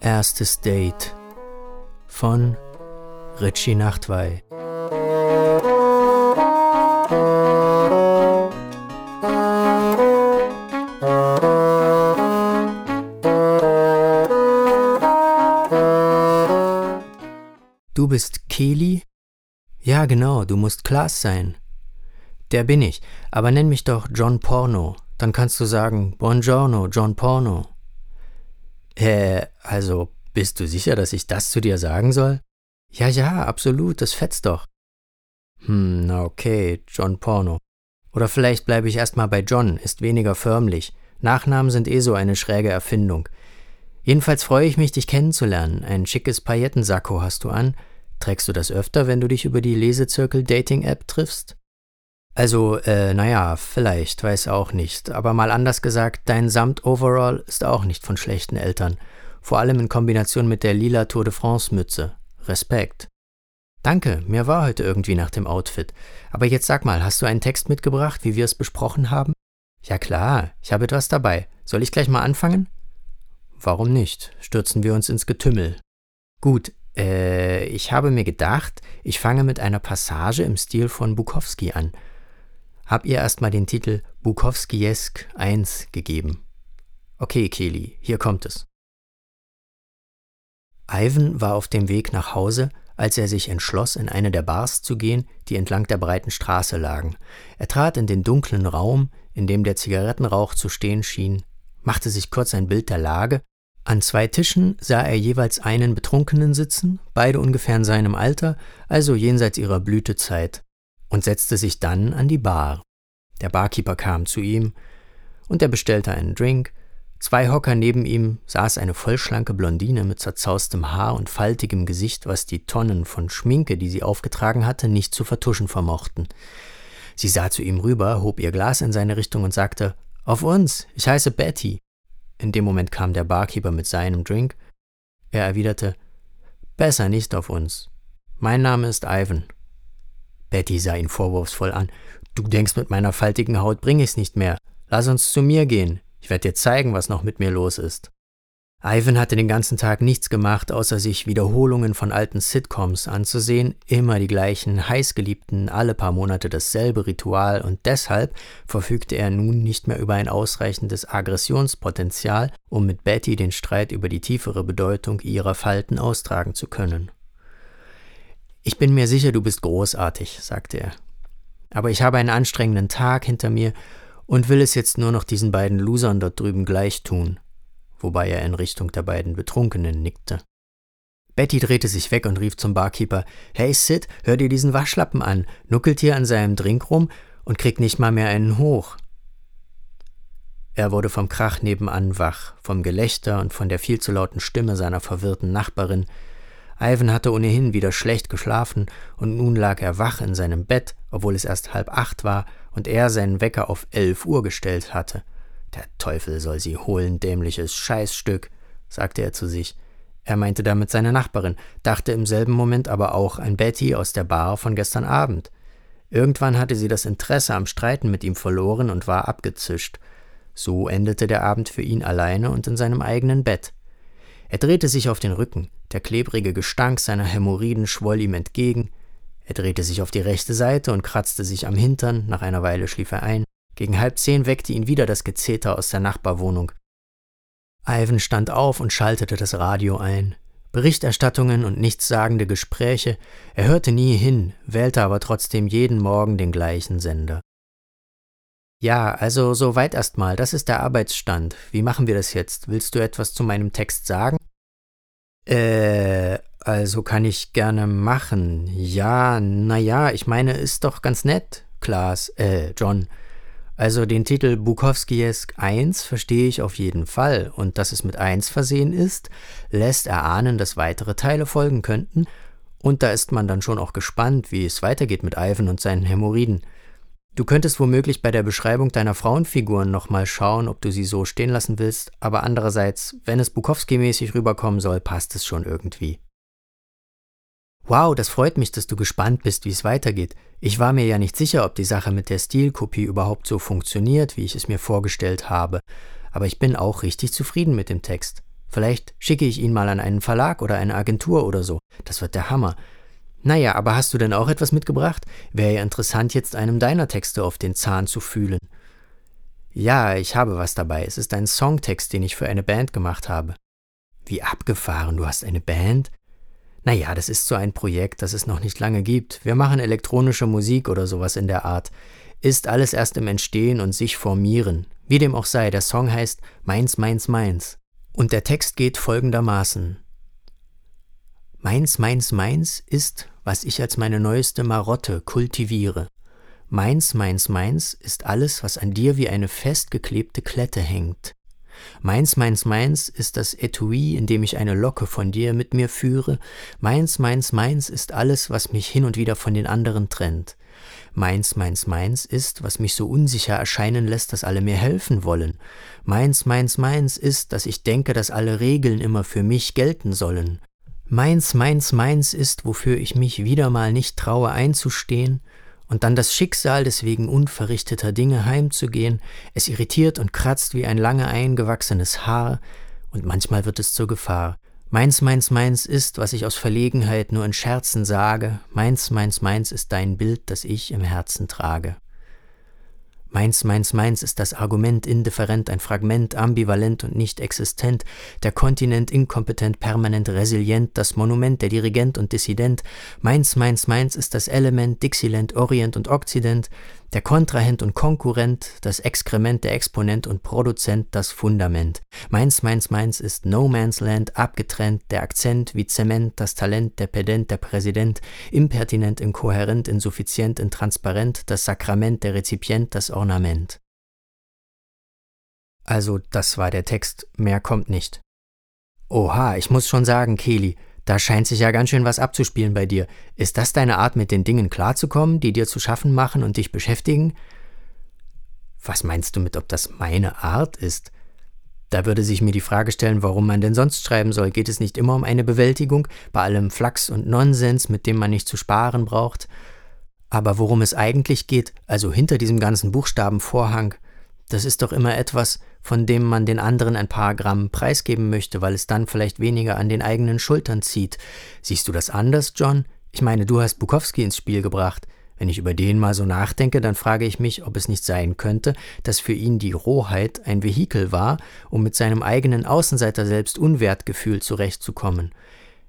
Erstes Date von Richie Nachtwey. Du bist Kelly? Ja, genau, du musst Klaas sein. Der bin ich, aber nenn mich doch John Porno. Dann kannst du sagen, Buongiorno, John Porno. Äh, also, bist du sicher, dass ich das zu dir sagen soll? Ja, ja, absolut, das fetzt doch. Hm, okay, John Porno. Oder vielleicht bleibe ich erstmal bei John, ist weniger förmlich. Nachnamen sind eh so eine schräge Erfindung. Jedenfalls freue ich mich, dich kennenzulernen. Ein schickes Paillettensacko hast du an. Trägst du das öfter, wenn du dich über die Lesezirkel-Dating-App triffst? Also, äh, naja, vielleicht, weiß auch nicht. Aber mal anders gesagt, dein Samt-Overall ist auch nicht von schlechten Eltern. Vor allem in Kombination mit der lila Tour de France-Mütze. Respekt. Danke, mir war heute irgendwie nach dem Outfit. Aber jetzt sag mal, hast du einen Text mitgebracht, wie wir es besprochen haben? Ja klar, ich habe etwas dabei. Soll ich gleich mal anfangen? Warum nicht? Stürzen wir uns ins Getümmel. Gut, äh, ich habe mir gedacht, ich fange mit einer Passage im Stil von Bukowski an. Hab ihr erstmal den Titel Bukowskiesk 1 gegeben. Okay, Kelly, hier kommt es. Ivan war auf dem Weg nach Hause, als er sich entschloss, in eine der Bars zu gehen, die entlang der breiten Straße lagen. Er trat in den dunklen Raum, in dem der Zigarettenrauch zu stehen schien, machte sich kurz ein Bild der Lage. An zwei Tischen sah er jeweils einen Betrunkenen sitzen, beide ungefähr in seinem Alter, also jenseits ihrer Blütezeit, und setzte sich dann an die Bar. Der Barkeeper kam zu ihm, und er bestellte einen Drink, Zwei Hocker neben ihm saß eine vollschlanke Blondine mit zerzaustem Haar und faltigem Gesicht, was die Tonnen von Schminke, die sie aufgetragen hatte, nicht zu vertuschen vermochten. Sie sah zu ihm rüber, hob ihr Glas in seine Richtung und sagte, Auf uns, ich heiße Betty. In dem Moment kam der Barkeeper mit seinem Drink. Er erwiderte, Besser nicht auf uns. Mein Name ist Ivan. Betty sah ihn vorwurfsvoll an. Du denkst, mit meiner faltigen Haut bring ich's nicht mehr. Lass uns zu mir gehen. Ich werde dir zeigen, was noch mit mir los ist. Ivan hatte den ganzen Tag nichts gemacht, außer sich Wiederholungen von alten Sitcoms anzusehen, immer die gleichen heißgeliebten, alle paar Monate dasselbe Ritual und deshalb verfügte er nun nicht mehr über ein ausreichendes Aggressionspotenzial, um mit Betty den Streit über die tiefere Bedeutung ihrer Falten austragen zu können. Ich bin mir sicher, du bist großartig, sagte er. Aber ich habe einen anstrengenden Tag hinter mir und will es jetzt nur noch diesen beiden Losern dort drüben gleich tun, wobei er in Richtung der beiden Betrunkenen nickte. Betty drehte sich weg und rief zum Barkeeper: Hey Sid, hör dir diesen Waschlappen an, nuckelt hier an seinem Drink rum und kriegt nicht mal mehr einen hoch. Er wurde vom Krach nebenan wach, vom Gelächter und von der viel zu lauten Stimme seiner verwirrten Nachbarin. Ivan hatte ohnehin wieder schlecht geschlafen und nun lag er wach in seinem Bett, obwohl es erst halb acht war und er seinen Wecker auf elf Uhr gestellt hatte. Der Teufel soll sie holen, dämliches Scheißstück, sagte er zu sich. Er meinte damit seine Nachbarin, dachte im selben Moment aber auch an Betty aus der Bar von gestern Abend. Irgendwann hatte sie das Interesse am Streiten mit ihm verloren und war abgezischt. So endete der Abend für ihn alleine und in seinem eigenen Bett. Er drehte sich auf den Rücken, der klebrige Gestank seiner Hämorrhoiden schwoll ihm entgegen, er drehte sich auf die rechte Seite und kratzte sich am Hintern, nach einer Weile schlief er ein. Gegen halb zehn weckte ihn wieder das Gezeter aus der Nachbarwohnung. Ivan stand auf und schaltete das Radio ein. Berichterstattungen und nichtssagende Gespräche, er hörte nie hin, wählte aber trotzdem jeden Morgen den gleichen Sender. Ja, also soweit erstmal, das ist der Arbeitsstand. Wie machen wir das jetzt? Willst du etwas zu meinem Text sagen? Äh, also kann ich gerne machen. Ja, naja, ich meine, ist doch ganz nett, Klaas, äh, John. Also den Titel Bukowskiesk 1 verstehe ich auf jeden Fall, und dass es mit 1 versehen ist, lässt erahnen, dass weitere Teile folgen könnten, und da ist man dann schon auch gespannt, wie es weitergeht mit Ivan und seinen Hämorrhoiden. Du könntest womöglich bei der Beschreibung deiner Frauenfiguren nochmal schauen, ob du sie so stehen lassen willst, aber andererseits, wenn es Bukowski-mäßig rüberkommen soll, passt es schon irgendwie. Wow, das freut mich, dass du gespannt bist, wie es weitergeht. Ich war mir ja nicht sicher, ob die Sache mit der Stilkopie überhaupt so funktioniert, wie ich es mir vorgestellt habe. Aber ich bin auch richtig zufrieden mit dem Text. Vielleicht schicke ich ihn mal an einen Verlag oder eine Agentur oder so. Das wird der Hammer. Naja, aber hast du denn auch etwas mitgebracht? Wäre ja interessant, jetzt einem deiner Texte auf den Zahn zu fühlen. Ja, ich habe was dabei. Es ist ein Songtext, den ich für eine Band gemacht habe. Wie abgefahren, du hast eine Band? Naja, das ist so ein Projekt, das es noch nicht lange gibt. Wir machen elektronische Musik oder sowas in der Art. Ist alles erst im Entstehen und sich formieren. Wie dem auch sei, der Song heißt Meins, Meins, Meins. Und der Text geht folgendermaßen. Meins, meins, meins ist, was ich als meine neueste Marotte kultiviere. Meins, meins, meins ist alles, was an dir wie eine festgeklebte Klette hängt. Meins, meins, meins ist das Etui, in dem ich eine Locke von dir mit mir führe. Meins, meins, meins ist alles, was mich hin und wieder von den anderen trennt. Meins, meins, meins ist, was mich so unsicher erscheinen lässt, dass alle mir helfen wollen. Meins, meins, meins ist, dass ich denke, dass alle Regeln immer für mich gelten sollen. Meins, meins, meins ist, wofür ich mich wieder mal nicht traue einzustehen, und dann das Schicksal des wegen unverrichteter Dinge heimzugehen, es irritiert und kratzt wie ein lange eingewachsenes Haar, und manchmal wird es zur Gefahr. Meins, meins, meins ist, was ich aus Verlegenheit nur in Scherzen sage, meins, meins, meins ist dein Bild, das ich im Herzen trage. Meins, meins, meins ist das Argument indifferent, ein Fragment, ambivalent und nicht existent, der Kontinent inkompetent, permanent resilient, das Monument, der Dirigent und Dissident. Meins, meins, meins ist das Element, Dixieland, Orient und Okzident, der Kontrahent und Konkurrent, das Exkrement, der Exponent und Produzent, das Fundament. Meins, meins, meins ist No Man's Land, abgetrennt, der Akzent wie Zement, das Talent, der Pedent, der Präsident, impertinent, inkohärent, insuffizient, intransparent, das Sakrament, der Rezipient, das Ornament. Also, das war der Text, mehr kommt nicht. Oha, ich muss schon sagen, Keli, da scheint sich ja ganz schön was abzuspielen bei dir. Ist das deine Art, mit den Dingen klarzukommen, die dir zu schaffen machen und dich beschäftigen? Was meinst du mit, ob das meine Art ist? Da würde sich mir die Frage stellen, warum man denn sonst schreiben soll. Geht es nicht immer um eine Bewältigung, bei allem Flachs und Nonsens, mit dem man nicht zu sparen braucht? Aber worum es eigentlich geht, also hinter diesem ganzen Buchstabenvorhang, das ist doch immer etwas, von dem man den anderen ein paar Gramm preisgeben möchte, weil es dann vielleicht weniger an den eigenen Schultern zieht. Siehst du das anders, John? Ich meine, du hast Bukowski ins Spiel gebracht. Wenn ich über den mal so nachdenke, dann frage ich mich, ob es nicht sein könnte, dass für ihn die Rohheit ein Vehikel war, um mit seinem eigenen Außenseiter selbst Unwertgefühl zurechtzukommen.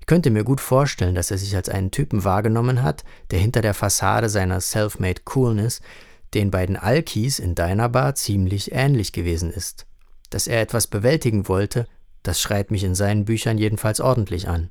Ich könnte mir gut vorstellen, dass er sich als einen Typen wahrgenommen hat, der hinter der Fassade seiner self-made Coolness den beiden Alkis in deiner Bar ziemlich ähnlich gewesen ist. Dass er etwas bewältigen wollte, das schreit mich in seinen Büchern jedenfalls ordentlich an.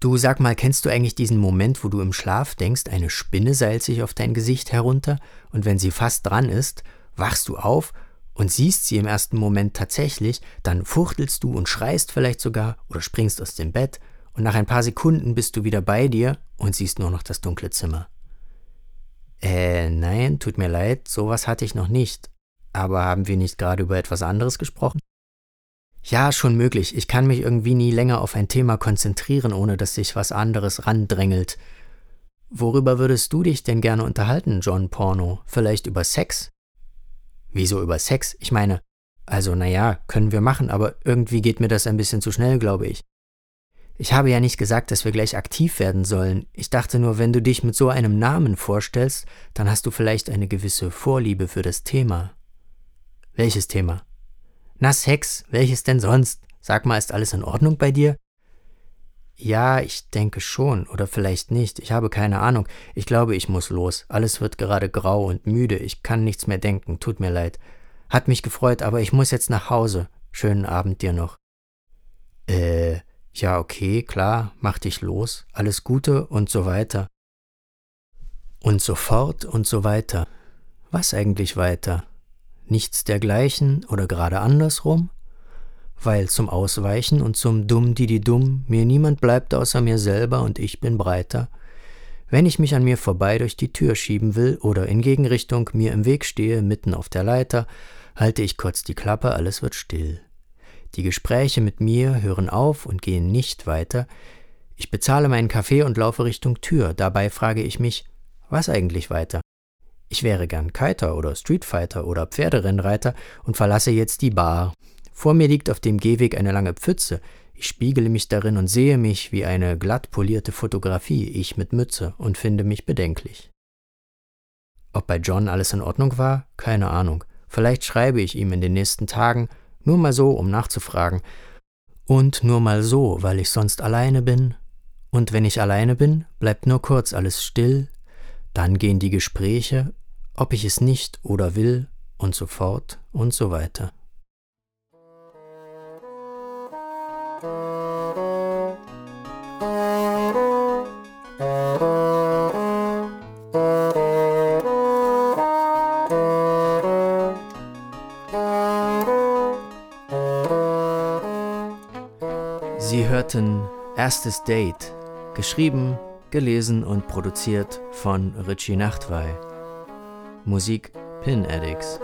Du sag mal, kennst du eigentlich diesen Moment, wo du im Schlaf denkst, eine Spinne seilt sich auf dein Gesicht herunter, und wenn sie fast dran ist, wachst du auf und siehst sie im ersten Moment tatsächlich, dann fuchtelst du und schreist vielleicht sogar oder springst aus dem Bett, und nach ein paar Sekunden bist du wieder bei dir und siehst nur noch das dunkle Zimmer. Äh, nein, tut mir leid, sowas hatte ich noch nicht. Aber haben wir nicht gerade über etwas anderes gesprochen? Ja, schon möglich. Ich kann mich irgendwie nie länger auf ein Thema konzentrieren, ohne dass sich was anderes randrängelt. Worüber würdest du dich denn gerne unterhalten, John Porno? Vielleicht über Sex? Wieso über Sex? Ich meine, also naja, können wir machen, aber irgendwie geht mir das ein bisschen zu schnell, glaube ich. Ich habe ja nicht gesagt, dass wir gleich aktiv werden sollen. Ich dachte nur, wenn du dich mit so einem Namen vorstellst, dann hast du vielleicht eine gewisse Vorliebe für das Thema. Welches Thema? Na, Sex, welches denn sonst? Sag mal, ist alles in Ordnung bei dir? Ja, ich denke schon, oder vielleicht nicht. Ich habe keine Ahnung. Ich glaube, ich muss los. Alles wird gerade grau und müde. Ich kann nichts mehr denken. Tut mir leid. Hat mich gefreut, aber ich muss jetzt nach Hause. Schönen Abend dir noch. Äh, ja, okay, klar, mach dich los, alles Gute und so weiter. Und so fort und so weiter. Was eigentlich weiter? Nichts dergleichen oder gerade andersrum? Weil zum Ausweichen und zum Dumm Didi Dumm mir niemand bleibt außer mir selber und ich bin breiter. Wenn ich mich an mir vorbei durch die Tür schieben will oder in Gegenrichtung mir im Weg stehe, mitten auf der Leiter, halte ich kurz die Klappe, alles wird still. Die Gespräche mit mir hören auf und gehen nicht weiter. Ich bezahle meinen Kaffee und laufe Richtung Tür. Dabei frage ich mich, was eigentlich weiter? Ich wäre gern Kiter oder Streetfighter oder Pferderennreiter und verlasse jetzt die Bar. Vor mir liegt auf dem Gehweg eine lange Pfütze. Ich spiegele mich darin und sehe mich wie eine glatt polierte Fotografie, ich mit Mütze, und finde mich bedenklich. Ob bei John alles in Ordnung war? Keine Ahnung. Vielleicht schreibe ich ihm in den nächsten Tagen, nur mal so, um nachzufragen. Und nur mal so, weil ich sonst alleine bin. Und wenn ich alleine bin, bleibt nur kurz alles still, dann gehen die Gespräche, ob ich es nicht oder will, und so fort und so weiter. Sie hörten Erstes Date, geschrieben, gelesen und produziert von Richie Nachtwey. Musik Pin Addicts.